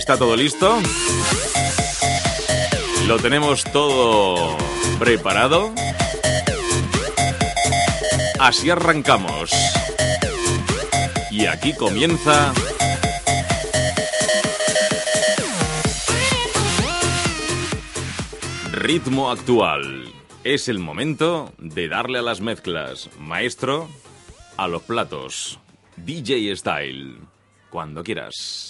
Está todo listo. Lo tenemos todo preparado. Así arrancamos. Y aquí comienza... Ritmo actual. Es el momento de darle a las mezclas. Maestro, a los platos. DJ Style. Cuando quieras.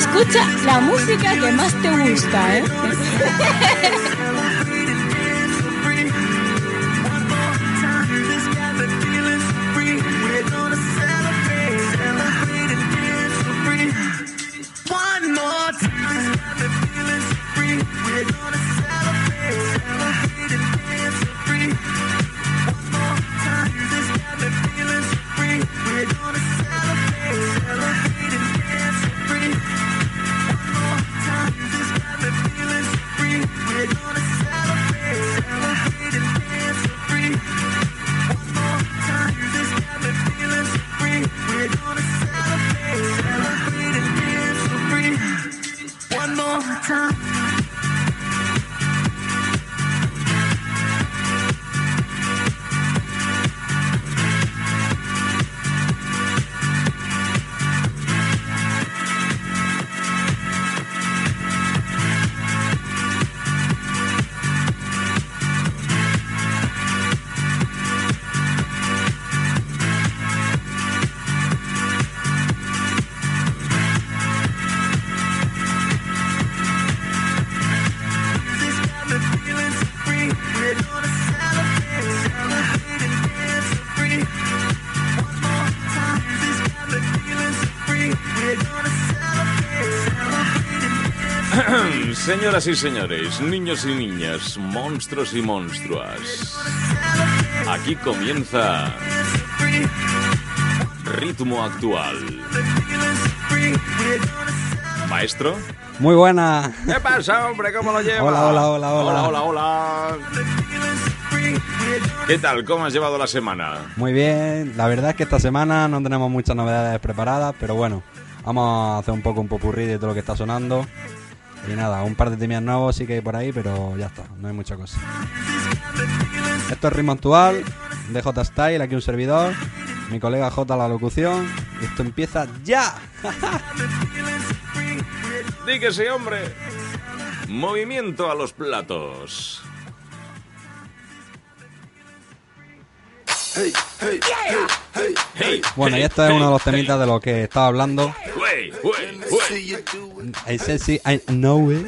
Escucha la música que más te gusta, ¿eh? Señoras y señores, niños y niñas, monstruos y monstruas. Aquí comienza. Ritmo Actual. Maestro. Muy buena. ¿Qué pasa, hombre? ¿Cómo lo llevas? Hola, hola, hola, hola. Hola, hola, hola. ¿Qué tal? ¿Cómo has llevado la semana? Muy bien. La verdad es que esta semana no tenemos muchas novedades preparadas, pero bueno, vamos a hacer un poco un popurrí de todo lo que está sonando. Y nada, un par de temas nuevos sí que hay por ahí, pero ya está, no hay mucha cosa. Esto es ritmo actual, de J Style, aquí un servidor, mi colega J la locución, y esto empieza ya. Sí, hombre. Movimiento a los platos. Bueno, y hey, esto es hey, uno de los hey. temitas de lo que estaba hablando. I said sí, I know it.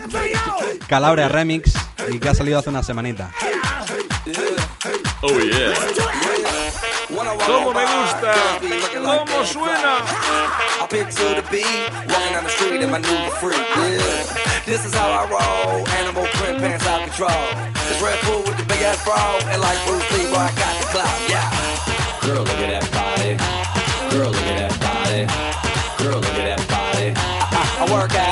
Calabria Remix y que ha salido hace una semanita. Oh yeah. ¿Cómo me gusta? ¿Cómo suena? I pick to the beat, walking down the street in my new freak. Yeah, this is how I roll. Animal print pants out control. This Red Bull with the big ass bra, and like Bruce Lee, I got. Girl, look at that body. Girl, look at that body. Girl, look at that body. I, I, work out.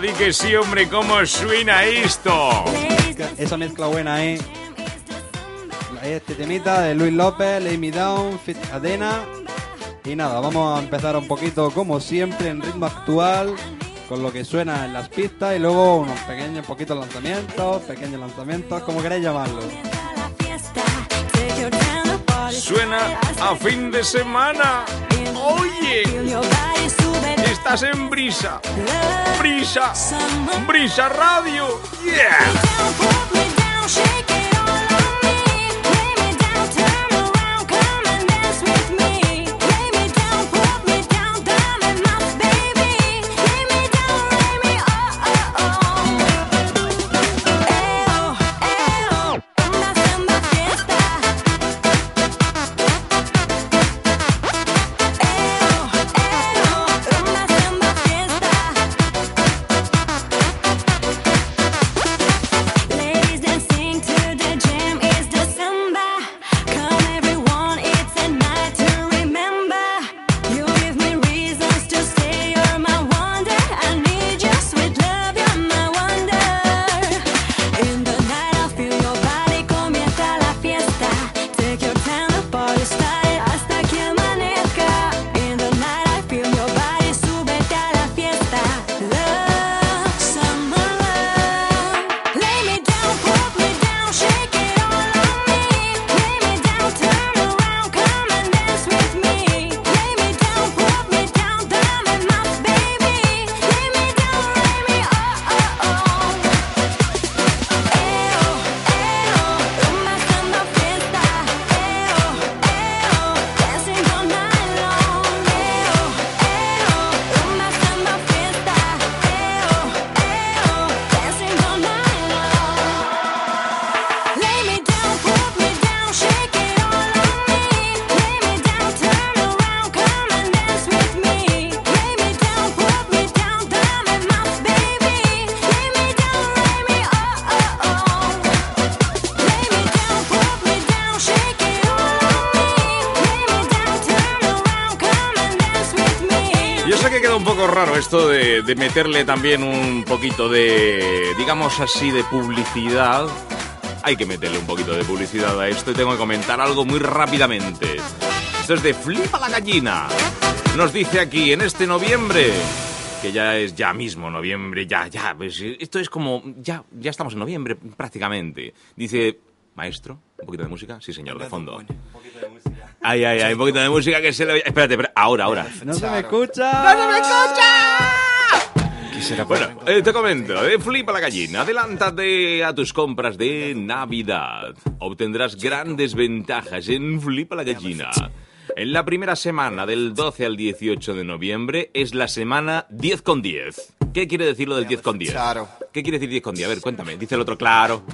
Di que sí, hombre, cómo suena esto. Esa mezcla buena, ¿eh? Este temita de Luis López, Lay Me Down, Fit Adena. Y nada, vamos a empezar un poquito, como siempre, en ritmo actual, con lo que suena en las pistas y luego unos pequeños poquitos lanzamientos, pequeños lanzamientos, como queráis llamarlo. Suena a fin de semana. Oye. Estás en brisa. Brisa. Brisa Radio. Yeah. de meterle también un poquito de, digamos así, de publicidad. Hay que meterle un poquito de publicidad a esto y tengo que comentar algo muy rápidamente. Esto es de Flipa la Gallina. Nos dice aquí, en este noviembre, que ya es ya mismo noviembre, ya, ya, pues esto es como, ya, ya estamos en noviembre prácticamente. Dice, maestro, un poquito de música, sí señor, de fondo. Un poquito de música. Ay, ay, ay, un poquito de música que se le... Espérate, espérate ahora, ahora. No se me escucha. No se me escucha. Bueno, eh, te comento, eh, flipa la gallina, adelántate a tus compras de Navidad. Obtendrás grandes ventajas en Flipa la gallina. En la primera semana, del 12 al 18 de noviembre, es la semana 10 con 10. ¿Qué quiere decir lo del 10 con 10? Claro. ¿Qué quiere decir 10 con 10? A ver, cuéntame. Dice el otro, claro.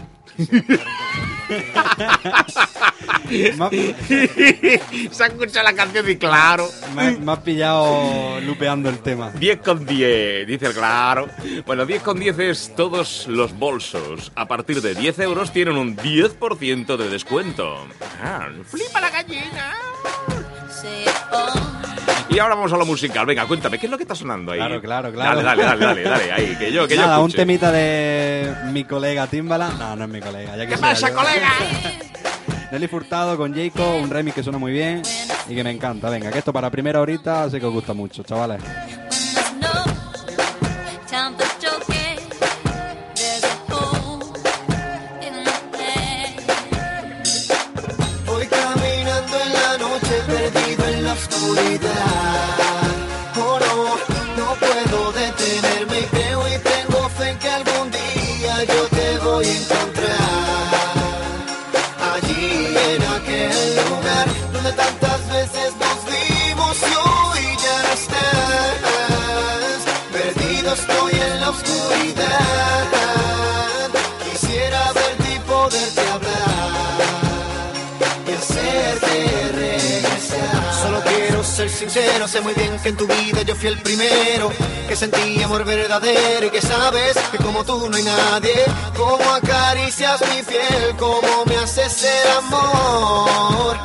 Se ha escuchado la canción y claro. me, me has pillado lupeando el tema. 10 con 10, dice el claro. Bueno, 10 con 10 es todos los bolsos. A partir de 10 euros tienen un 10% de descuento. Ah, ¡Flipa la gallina! Y ahora vamos a lo musical. Venga, cuéntame, ¿qué es lo que está sonando ahí? Claro, claro, claro. Dale, dale, dale, dale, dale, ahí, que yo, que yo Nada, un escuche. temita de mi colega Timbaland. No, no es mi colega. Ya ¿Qué quisiera pasa, yo. colega? Nelly Furtado con Jacob, un remix que suena muy bien y que me encanta. Venga, que esto para primera horita sé que os gusta mucho, chavales. Sincero, sé muy bien que en tu vida yo fui el primero que sentí amor verdadero y que sabes que como tú no hay nadie. Como acaricias mi piel, como me haces el amor.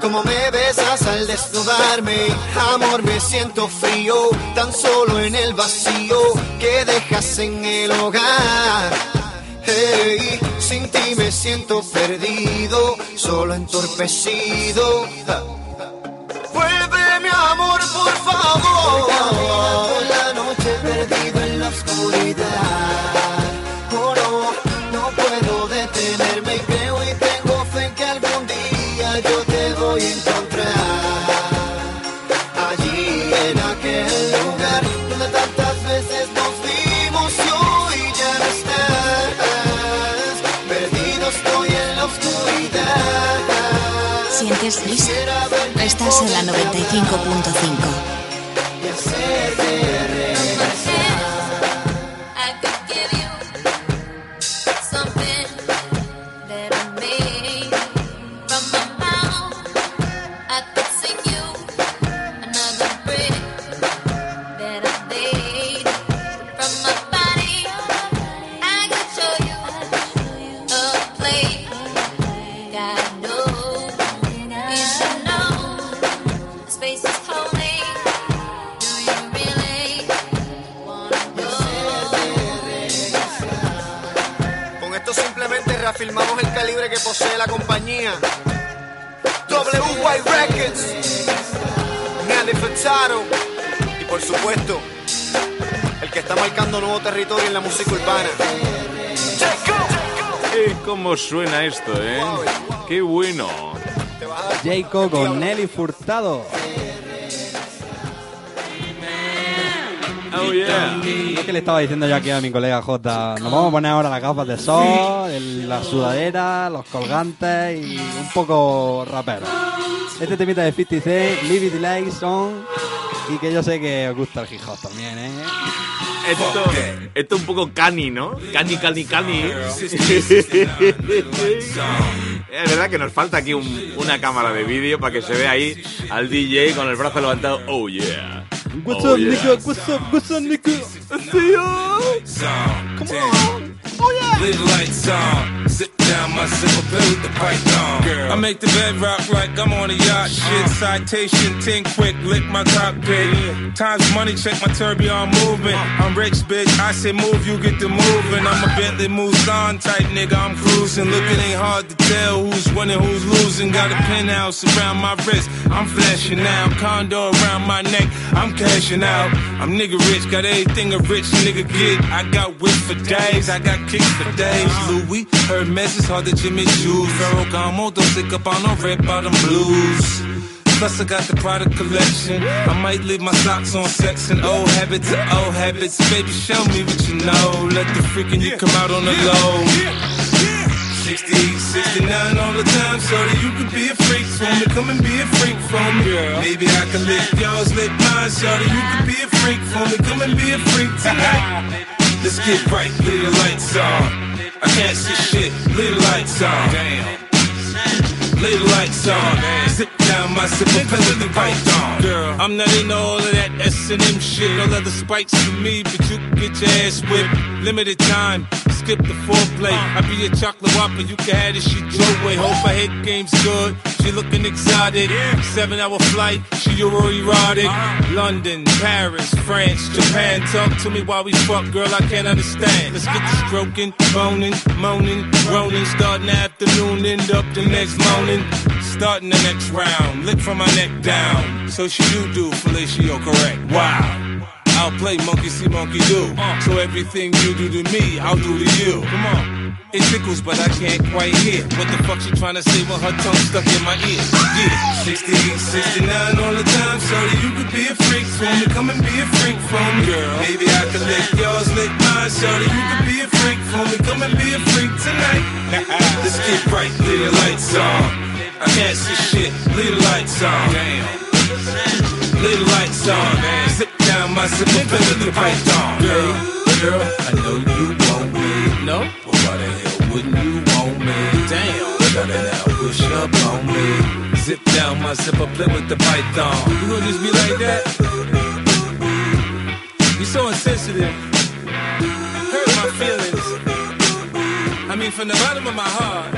Como me besas al desnudarme, amor, me siento frío, tan solo en el vacío que dejas en el hogar. Hey, sin ti me siento perdido, solo entorpecido. Favor. En la noche perdido en la oscuridad. Oh no, no puedo detenerme y creo y tengo fe en que algún día yo te voy a encontrar. Allí en aquel lugar donde tantas veces nos vimos y hoy ya no estás. Perdido estoy en la oscuridad. ¿Sientes y Estás en la poderte 95.5. ¿Cómo suena esto, eh? ¡Qué bueno! Jacob con Nelly Furtado. ¡Oh, yeah! Lo que le estaba diciendo yo aquí a mi colega J. Nos vamos a poner ahora las gafas de sol, el- la sudadera, los colgantes y un poco rapero. Este temita de 50 Cent, Leave It Like Song, y que yo sé que os gusta el hip hop también, ¿eh? Esto, esto un poco cani, ¿no? Cani, cani, cani. Es verdad que nos falta aquí un- una cámara de vídeo para que se vea ahí al DJ con el brazo levantado. Oh yeah. What's Oh, up, yeah. nigga? What's up, what's up, nigga? Live lights on. Sit down, my pill with the python. Girl. I make the bed rock like I'm on a yacht. Uh-huh. Shit, citation, ting quick, lick my cockpit. Times money, check my tourbillon movement. Uh-huh. I'm rich, bitch. I say move, you get the moving. I'm a Bentley Mulsanne type nigga. I'm cruising. Look, it ain't hard to tell who's winning, who's losing. Got a uh-huh. penthouse around my wrist. I'm flashing now. Condo around my neck. I'm cashing out. I'm nigga rich. Got everything a rich nigga get. I got whips for days. I got kicks for days. Louis, Hermes is hard to Jimmy Choo's. Ferragamo, don't stick up on no red bottom blues. Plus I got the product collection. I might leave my socks on sex and old habits to old habits. Baby, show me what you know. Let the freaking you come out on the low. 68, 69 all the time, so that you can be a freak for me. Come and be a freak for me. Maybe I can lick yours, lick mine, so that you can be a freak for me. Come and be a freak tonight. Let's get right, leave the lights on. I can't see shit, leave the lights on. Damn. Lay the lights on. Zip down my pedal the right on. Girl, I'm not into all of that S&M shit. No leather spikes for me, but you can get your ass whipped. Limited time, skip the foreplay. I be a chocolate whopper, you can have this shit your way. Hope I head game's good. She looking exotic. Seven hour flight, she euro erotic. London, Paris, France, Japan. Talk to me while we fuck, girl, I can't understand. Let's get to stroking, boning, moaning, groaning. Starting the afternoon, end up the next morning. Starting the next round, lick from my neck down. So she do do, fellatio correct. Wow. I'll play monkey see, monkey do. So everything you do to me, I'll do to you. Come on. It tickles, but I can't quite hear what the fuck she trying to say when her tongue stuck in my ear. Yeah, 68, 69 all the time, so you could be a freak for me. Come and be a freak for me, girl. Maybe I could lick yours, lick mine, so that you could be a freak for me. Come and be a freak tonight. Let's get right, leave the lights on. I can't see shit, leave the lights on. Damn. Leave the lights on. Zip down my zipper, pedal the python. Girl, girl, I know you want me. No? But why the hell wouldn't you want me? Damn. Shut it out, push up on me. Zip down my zipper, play with the python. You gonna just be like that? You're so insensitive. Hurt my feelings. I mean, from the bottom of my heart,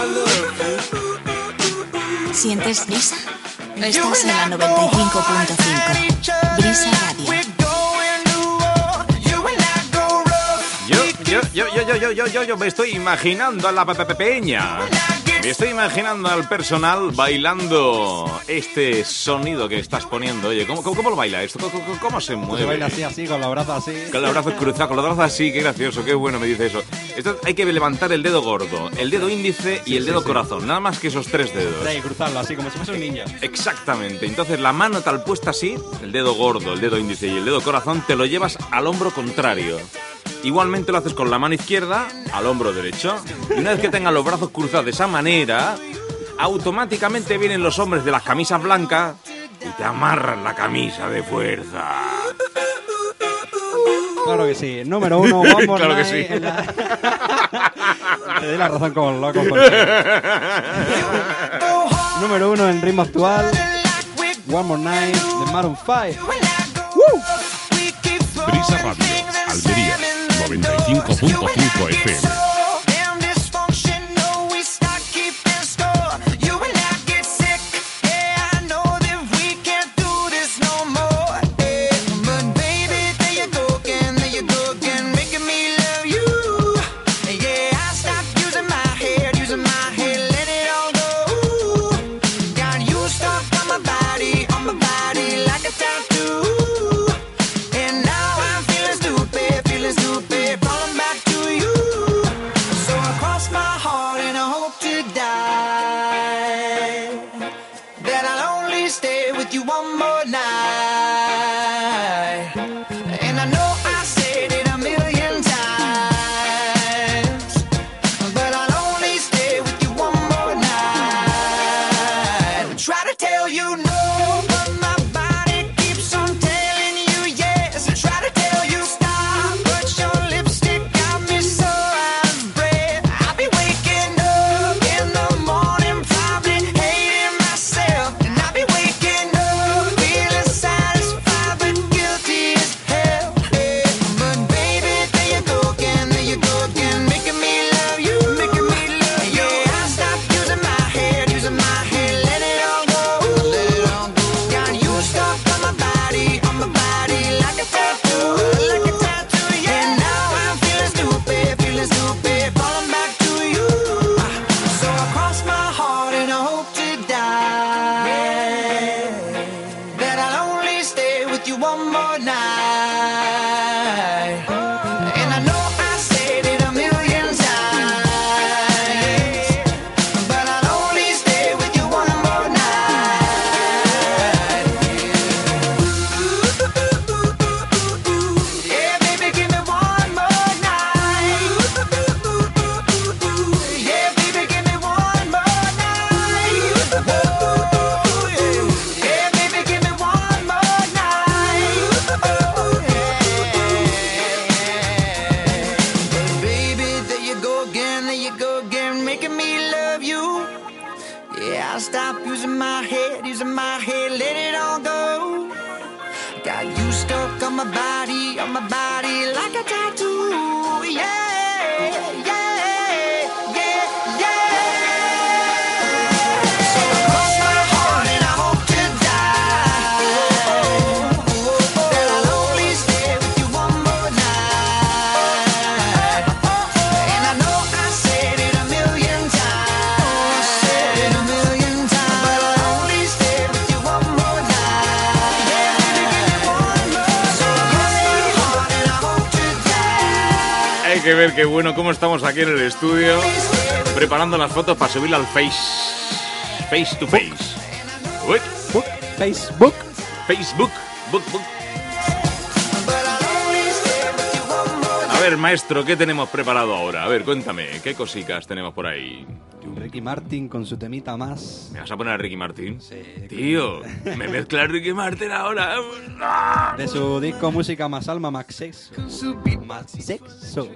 I love you. ¿Sientes brisa? Estás en la 95.5. Brisa Radio. Yo, yo, yo, yo, yo, yo, yo, yo yo me estoy imaginando a la peña. Me estoy imaginando al personal bailando este sonido que estás poniendo. Oye, ¿cómo, cómo, cómo lo baila esto? ¿Cómo, cómo- cómo se mueve? Se baila así, así, con los brazos así. Con los brazos cruzados, con los brazos así, qué gracioso, qué bueno me dice eso. Esto hay que levantar el dedo gordo, el dedo índice y el dedo corazón, nada más que esos tres dedos. Sí, cruzarlo así, como si fuese un ninja. Exactamente, entonces la mano tal puesta así, el dedo gordo, el dedo índice y el dedo corazón, te lo llevas al hombro contrario. Igualmente lo haces con la mano izquierda al hombro derecho. Y una vez que tengas los brazos cruzados de esa manera, automáticamente vienen los hombres de las camisas blancas y te amarran la camisa de fuerza. Claro que sí. Número uno, One More Claro que sí. en la- Te doy la razón como loco. Número uno en ritmo actual. One More Night de Maroon 5. Brisa Radio, Almería, 95.5 FM. bueno cómo estamos aquí en el estudio preparando las fotos para subirla al Face. Face to Face. Book. Facebook. Facebook. A ver, maestro, ¿qué tenemos preparado ahora? A ver, cuéntame, ¿qué cositas tenemos por ahí? Ricky Martin con su temita más. ¿Me vas a poner a Ricky Martin? Sí. Tío, me mezcla Ricky Martin ahora. De su disco Música más Alma, Max Sexo. Más Sexo.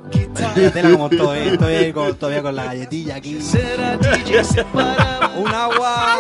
Tela como estoy, estoy con, todavía con la galletilla aquí. Un agua.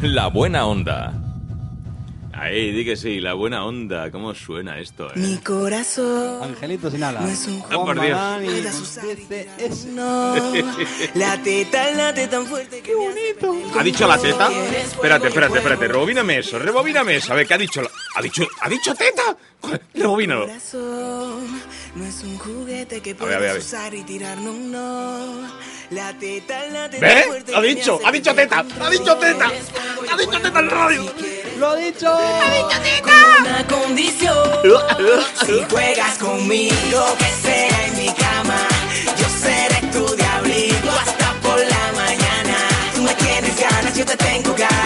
La buena onda. Ahí, di que sí, la buena onda. ¿Cómo suena esto, eh? Mi corazón. Angelito sin alas. No es un ah, Juan oh, por Dios. Dios. No, la teta, la teta tan fuerte. Qué bonito. ¿Ha dicho la teta? Pues, espérate, espérate, espérate. Rebobíname eso, rebobíname eso. A ver, ¿qué ha dicho? La... ¿Ha dicho, ¿ha dicho teta? Rebobínalo. No es un juguete que puedas usar y tirar, no, no. La teta, la teta. ¿Ves? Ha dicho, ha dicho teta, ha dicho teta, ha dicho teta en radio. Lo ha dicho. Ha dicho teta. Una condición. Si juegas conmigo, que será en mi cama. Yo seré tu diablito hasta por la mañana. Tú me tienes ganas, yo te tengo ganas.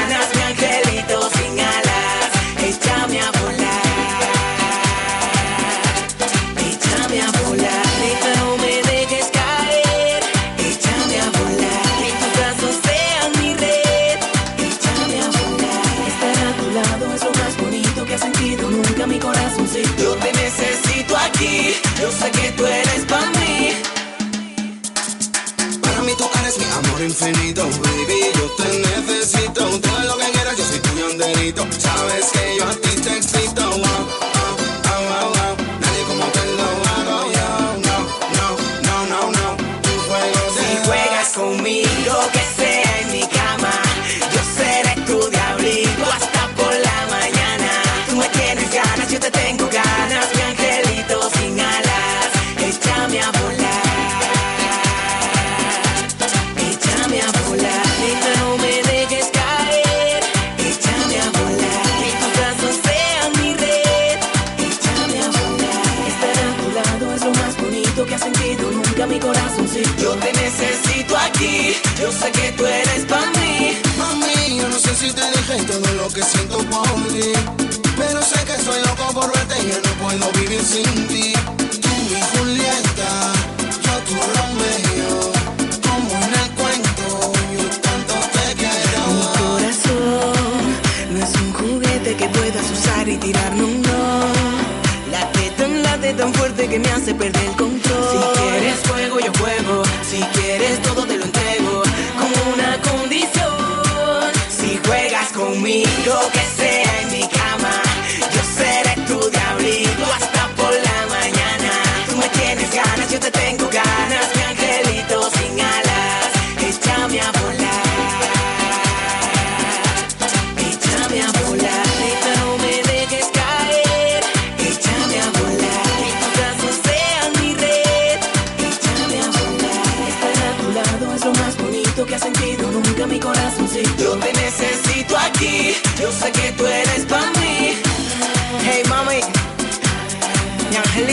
infinito.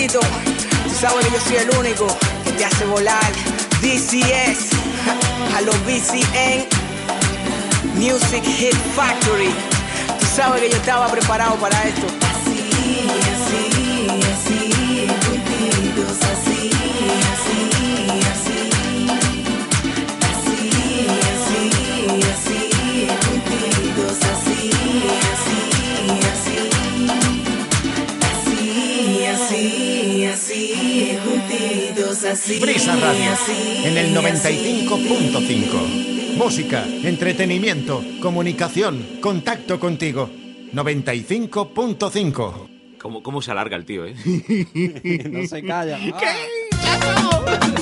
Tú sabes que yo soy el único que te hace volar. DCS, a los BCN, Music Hit Factory. Tú sabes que yo estaba preparado para esto. Brisa Radio, en el 95.5. Música, entretenimiento, comunicación, contacto contigo. 95.5. ¿Cómo, ¿Cómo se alarga el tío, eh? no se calla. ¿Qué? Ah.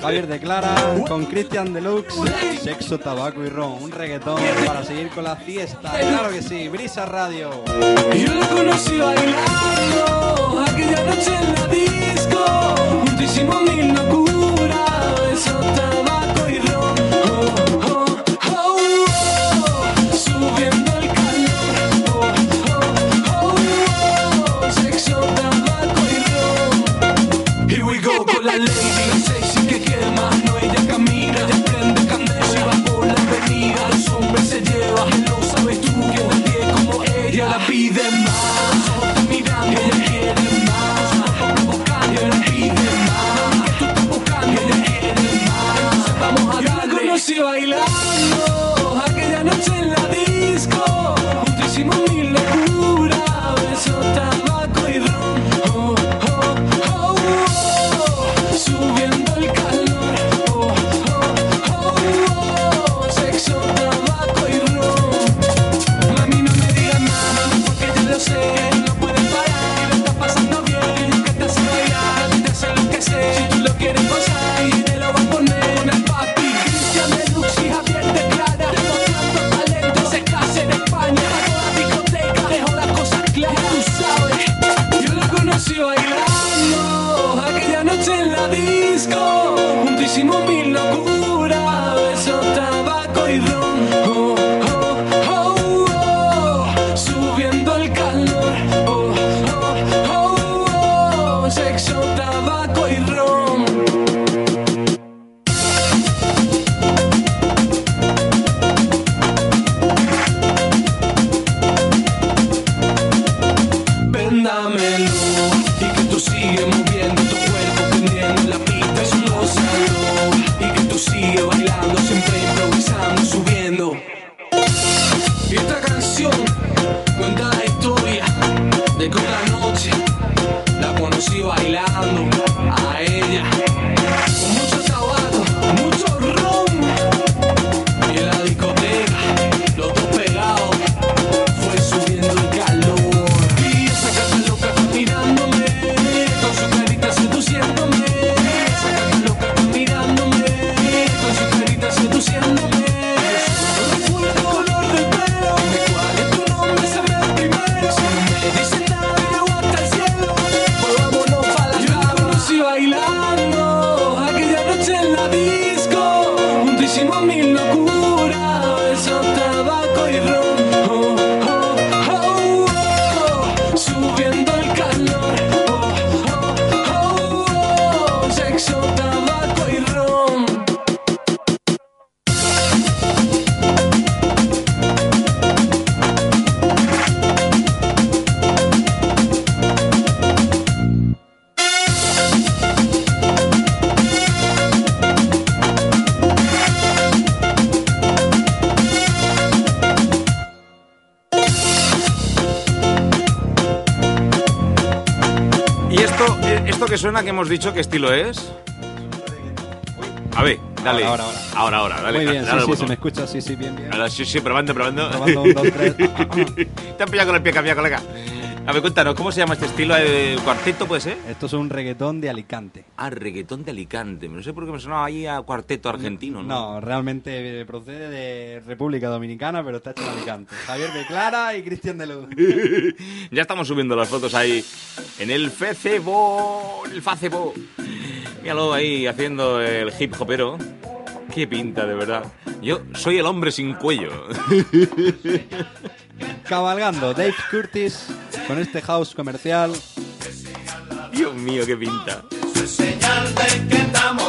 Javier declara con Christian Deluxe, sexo, tabaco y ron, un reggaetón para seguir con la fiesta. Claro que sí, Brisa Radio. estoy bailando. Dicho qué estilo es? A ver, dale. Ahora, ahora, ahora. ahora, dale. Muy bien, dale sí, sí, se me escucha, sí, sí, bien, bien. Ahora, sí, sí, probando, probando. Probando, un, dos, tres. Te han pillado con el pie cambiado, colega. A ver, cuéntanos, ¿cómo se llama este estilo? ¿De cuarteto puede ser? Esto es un reggaetón de Alicante. Ah, reggaetón de Alicante. No sé por qué me sonaba ahí a cuarteto argentino, ¿no? No, realmente procede de República Dominicana, pero está hecho en Alicante. Javier Beclara y Cristian de Luz. ya estamos subiendo las fotos ahí en el Facebook, en el Facebook. Míralo ahí haciendo el hip hopero. Qué pinta, de verdad. Yo soy el hombre sin cuello. Cabalgando, Dave Curtis con este house comercial. Dios mío, qué pinta. Es señal de que estamos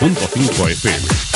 95.5 FM.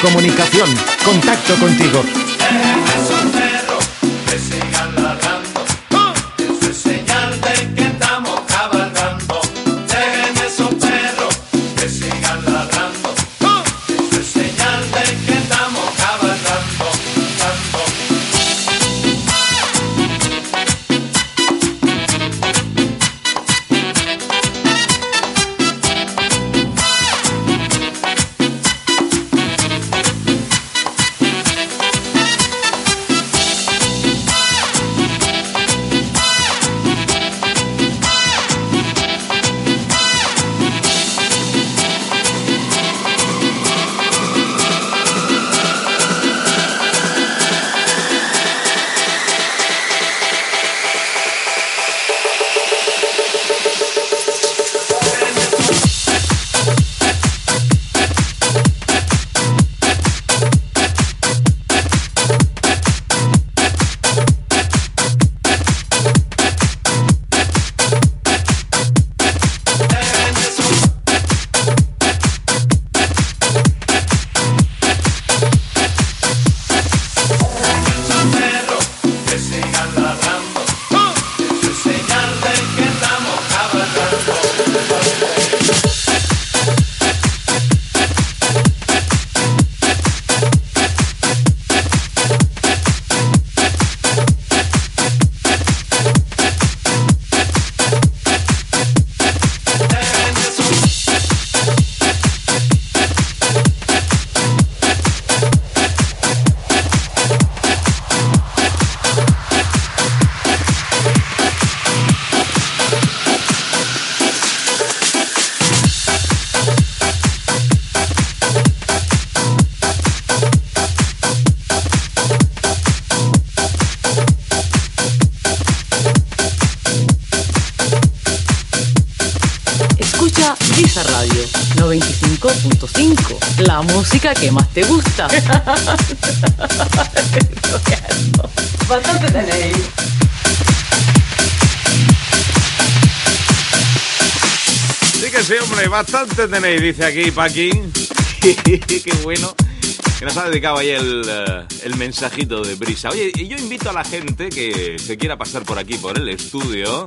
Comunicación, contacto contigo. Música que más te gusta. Bastante tenéis. Sí que sí, hombre, bastante tenéis, dice aquí Paqui. Qué bueno. Que nos ha dedicado ahí el, eh, el mensajito de Brisa. Oye, y yo invito a la gente que se quiera pasar por aquí, por el estudio,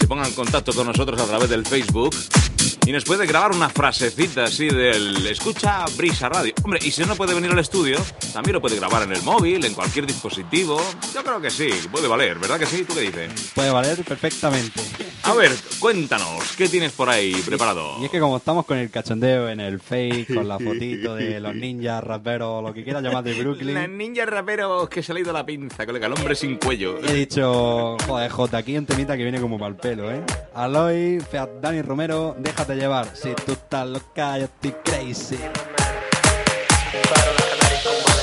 se ponga en contacto con nosotros a través del Facebook y nos puede grabar una frasecita así del escucha Brisa Radio. Hombre, y si no puede venir al estudio, también lo puede grabar en el móvil, en cualquier dispositivo. Yo creo que sí, puede valer, ¿verdad que sí? ¿Tú qué dices? Puede valer perfectamente. A ver, cuéntanos, ¿qué tienes por ahí preparado? Y es que como estamos con el cachondeo en el fake, con la fotito de los ninjas, raperos, lo que quieras llamar de Brooklyn, ninja rapero que se le ha ido la pinza, colega, el hombre sin cuello. he dicho, joder, J, aquí un temita que viene como para el pelo, ¿eh? Aloy, Dani Romero, déjate llevar. Si tú estás loca, yo estoy crazy.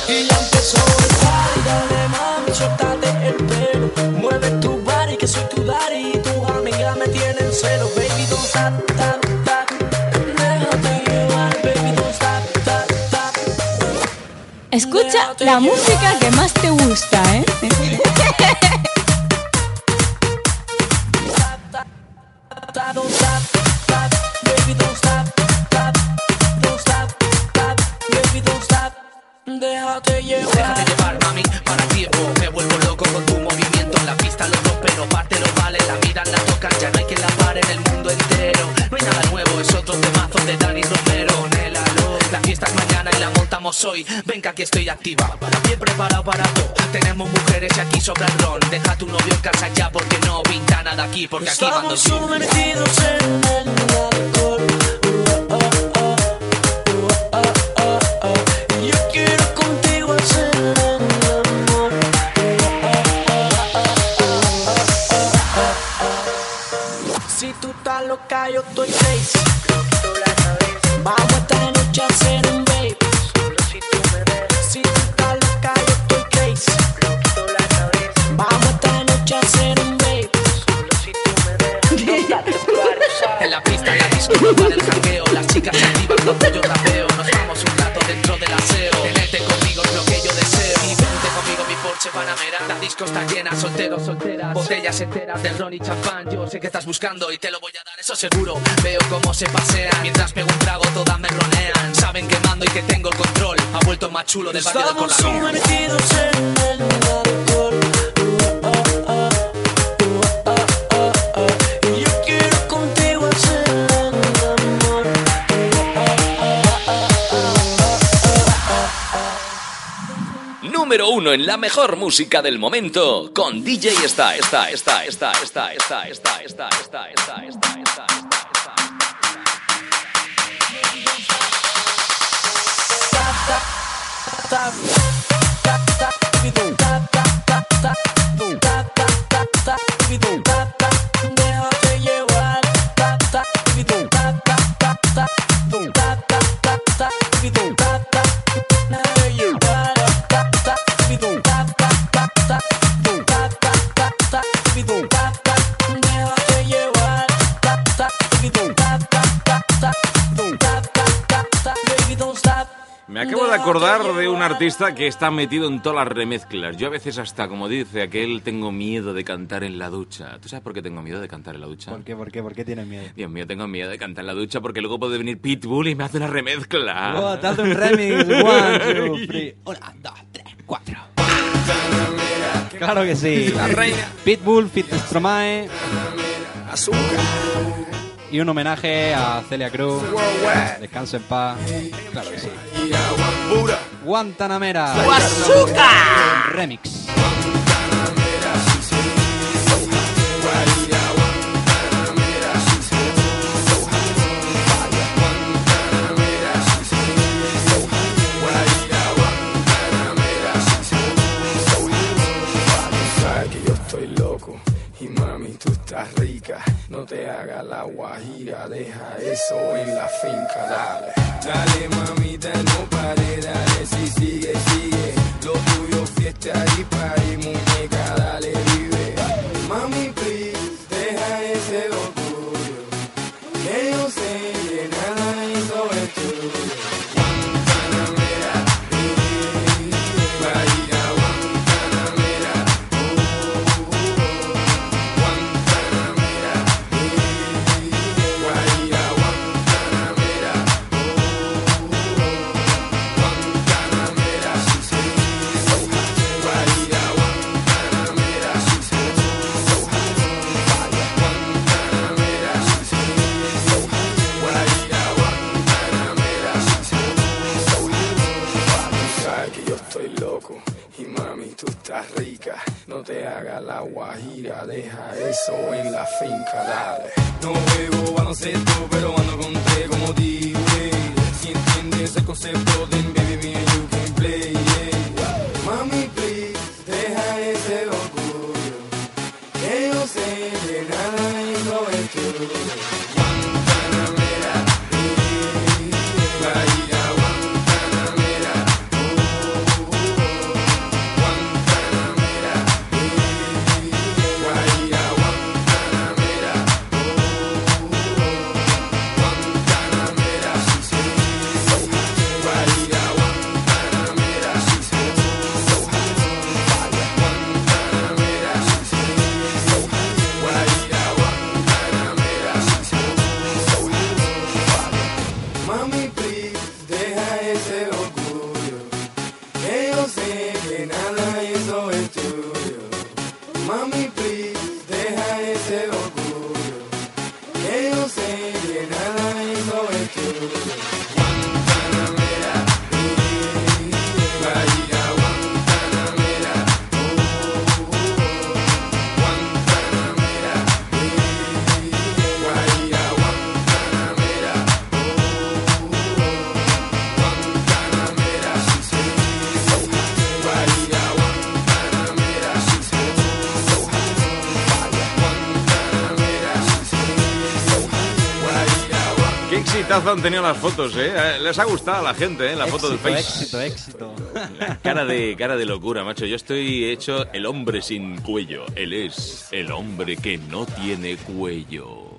Y ya empezó el party, dale mami, suéltate el pelo. Mueve tu body, que soy tu daddy. Y tus amigas me tienen celo. Baby, don't stop, stop, stop. Déjate llevar, baby, don't stop, stop, stop. Escucha la música que más te gusta, ¿eh? Don't stop, Déjate llevar Déjate llevar, mami, para tiempo. Me vuelvo loco con tu movimiento. La pista lo rompe, lo parte, lo vale. La miran, la tocan, ya no hay quien la pare en el mundo entero. No hay nada nuevo, es otro temazo de Dani Romero. Nélalo. La fiesta es mañana y la montamos hoy. Ven que aquí estoy activa. Bien preparado para todo. Tenemos mujeres y aquí sobra el ron. Deja tu novio en casa ya porque no pinta nada aquí. Porque aquí mando Estamos yo. sumergidos en el Panamera La disco está llena, solteros, solteras Botellas enteras de ron y champán. Yo sé que estás buscando y te lo voy a dar, eso seguro. Veo cómo se pasean Mientras pego un trago todas me ronean. Saben que mando y que tengo el control. Ha vuelto más chulo del barrio de Estamos sumergidos en el Número uno en la mejor música del momento con DJ está, está, está, está, está, está, está, está, está, está, está, está, Déjate acordar de un artista que está metido en todas las remezclas. Yo a veces hasta, como dice aquel, tengo miedo de cantar en la ducha. ¿Tú sabes por qué tengo miedo de cantar en la ducha? ¿Por qué, por qué, por qué tienes miedo? Dios mío, tengo miedo de cantar en la ducha porque luego puede venir Pitbull y me hace una remezcla. Oh, te hace un remix. One, two, three. Una, dos, tres, cuatro. Claro que sí. La reina. Pitbull, Fit Stromae. Y un homenaje a Celia Cruz. Descanso en paz. Claro que sí. Guantanamera. Guasuca. Remix. Sabes que yo estoy loco y mami tú estás. No te hagas la guajira, deja eso en la finca, dale. Dale mamita, no pare, dale, si sigue, sigue. Lo tuyo fiesta y party, muñeca, dale, vive. Mami, please, exitazo han tenido las fotos, ¿eh? Eh, Les ha gustado a la gente, ¿eh? La foto del Face. Éxito, éxito. Cara de, cara de locura, macho. Yo estoy hecho el hombre sin cuello. Él es el hombre que no tiene cuello.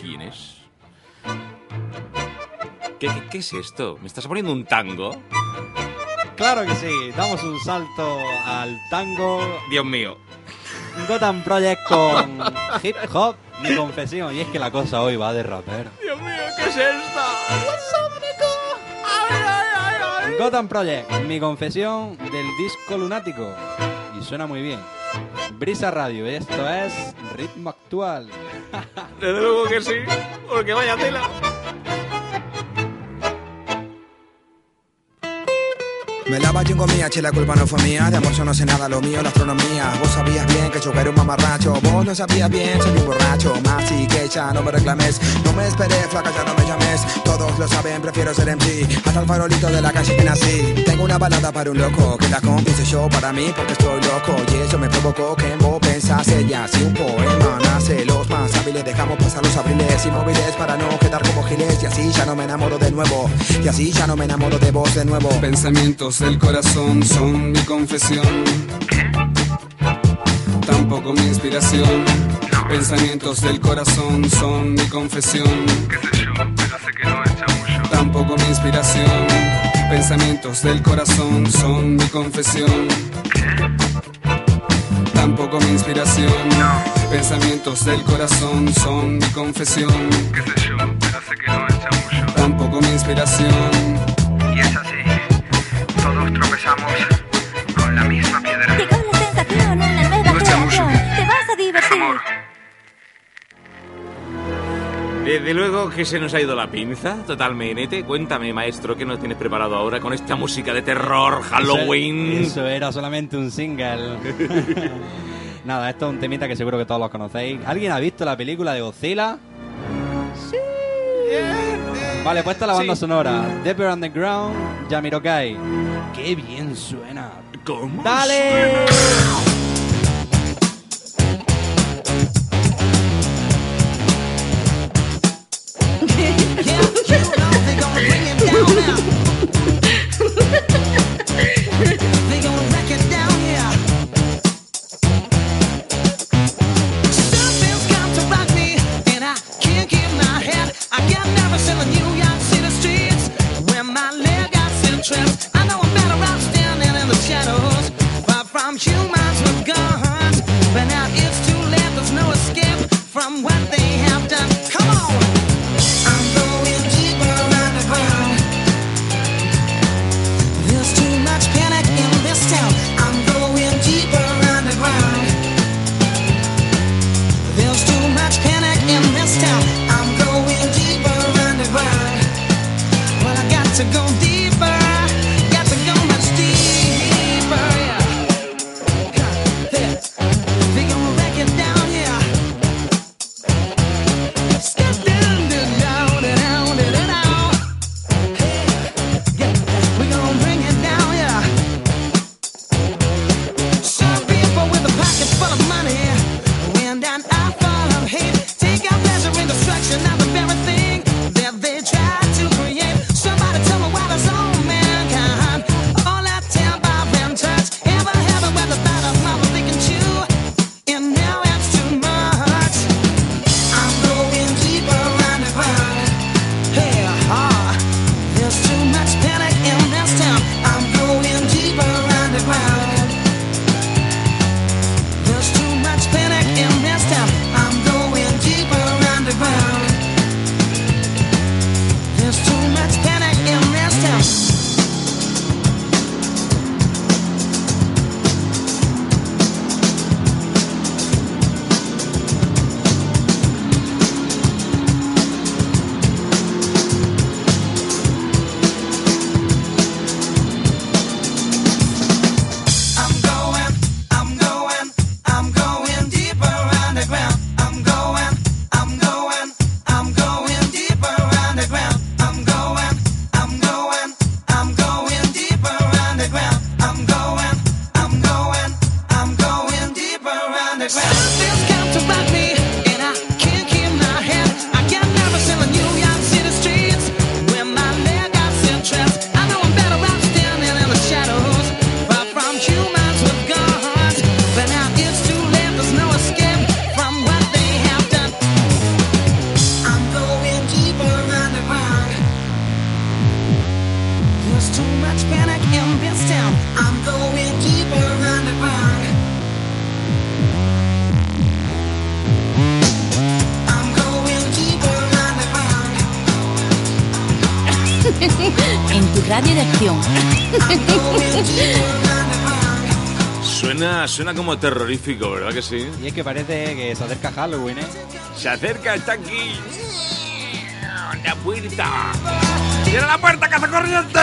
¿Quién es? ¿Qué, qué, qué es esto? ¿Me estás poniendo un tango? Claro que sí, damos un salto al tango Dios mío. Gotham Project con hip hop, mi confesión. Y es que la cosa hoy va de rapero. Dios mío, ¿qué es esto? Gotham Project, mi confesión del disco lunático. Y suena muy bien. Brisa Radio, esto es ritmo actual. Desde luego que sí, porque vaya tela. Me lava chingo mía, che, la culpa no fue mía. De amor yo no sé nada, lo mío la astronomía. Vos sabías bien que yo era un mamarracho. Vos no sabías bien, soy un borracho. Más y que ya no me reclames. No me esperé, flaca, ya no me llames. Todos lo saben, prefiero ser MC. Hasta el farolito de la calle que nací. Tengo una balada para un loco. Que la confiese yo para mí porque estoy loco. Y eso me provocó que en vos pensase ya. Si un poema nace, los más hábiles dejamos pasar los abriles inmóviles para no quedar como giles. Y así ya no me enamoro de nuevo. Y así ya no me enamoro de vos de nuevo. Pensamientos del corazón son mi confesión. Tampoco mi inspiración. Pensamientos del corazón son mi confesión. Tampoco mi inspiración. Pensamientos del corazón son mi confesión. Tampoco mi inspiración. Pensamientos del corazón son mi confesión. Tampoco mi inspiración. Todos tropezamos con la misma piedra. Llegó la sensación, una nueva creación. Te vas a divertir. Desde luego que se nos ha ido la pinza, totalmente. Cuéntame, maestro, ¿qué nos tienes preparado ahora con esta música de terror, Halloween? Eso, eso era solamente un single. Nada, esto es un temita que seguro que todos los conocéis. ¿Alguien ha visto la película de Godzilla? Sí. Vale, pues esta es la banda Sí. sonora. Deeper Underground, Yamirokai. Qué bien suena. ¿Cómo? ¡Dale! Suena, como terrorífico, ¿verdad que sí? Y es que parece que se acerca Halloween, ¿eh? Se acerca, está aquí. La puerta. ¡Cierra la puerta, cazacorriente!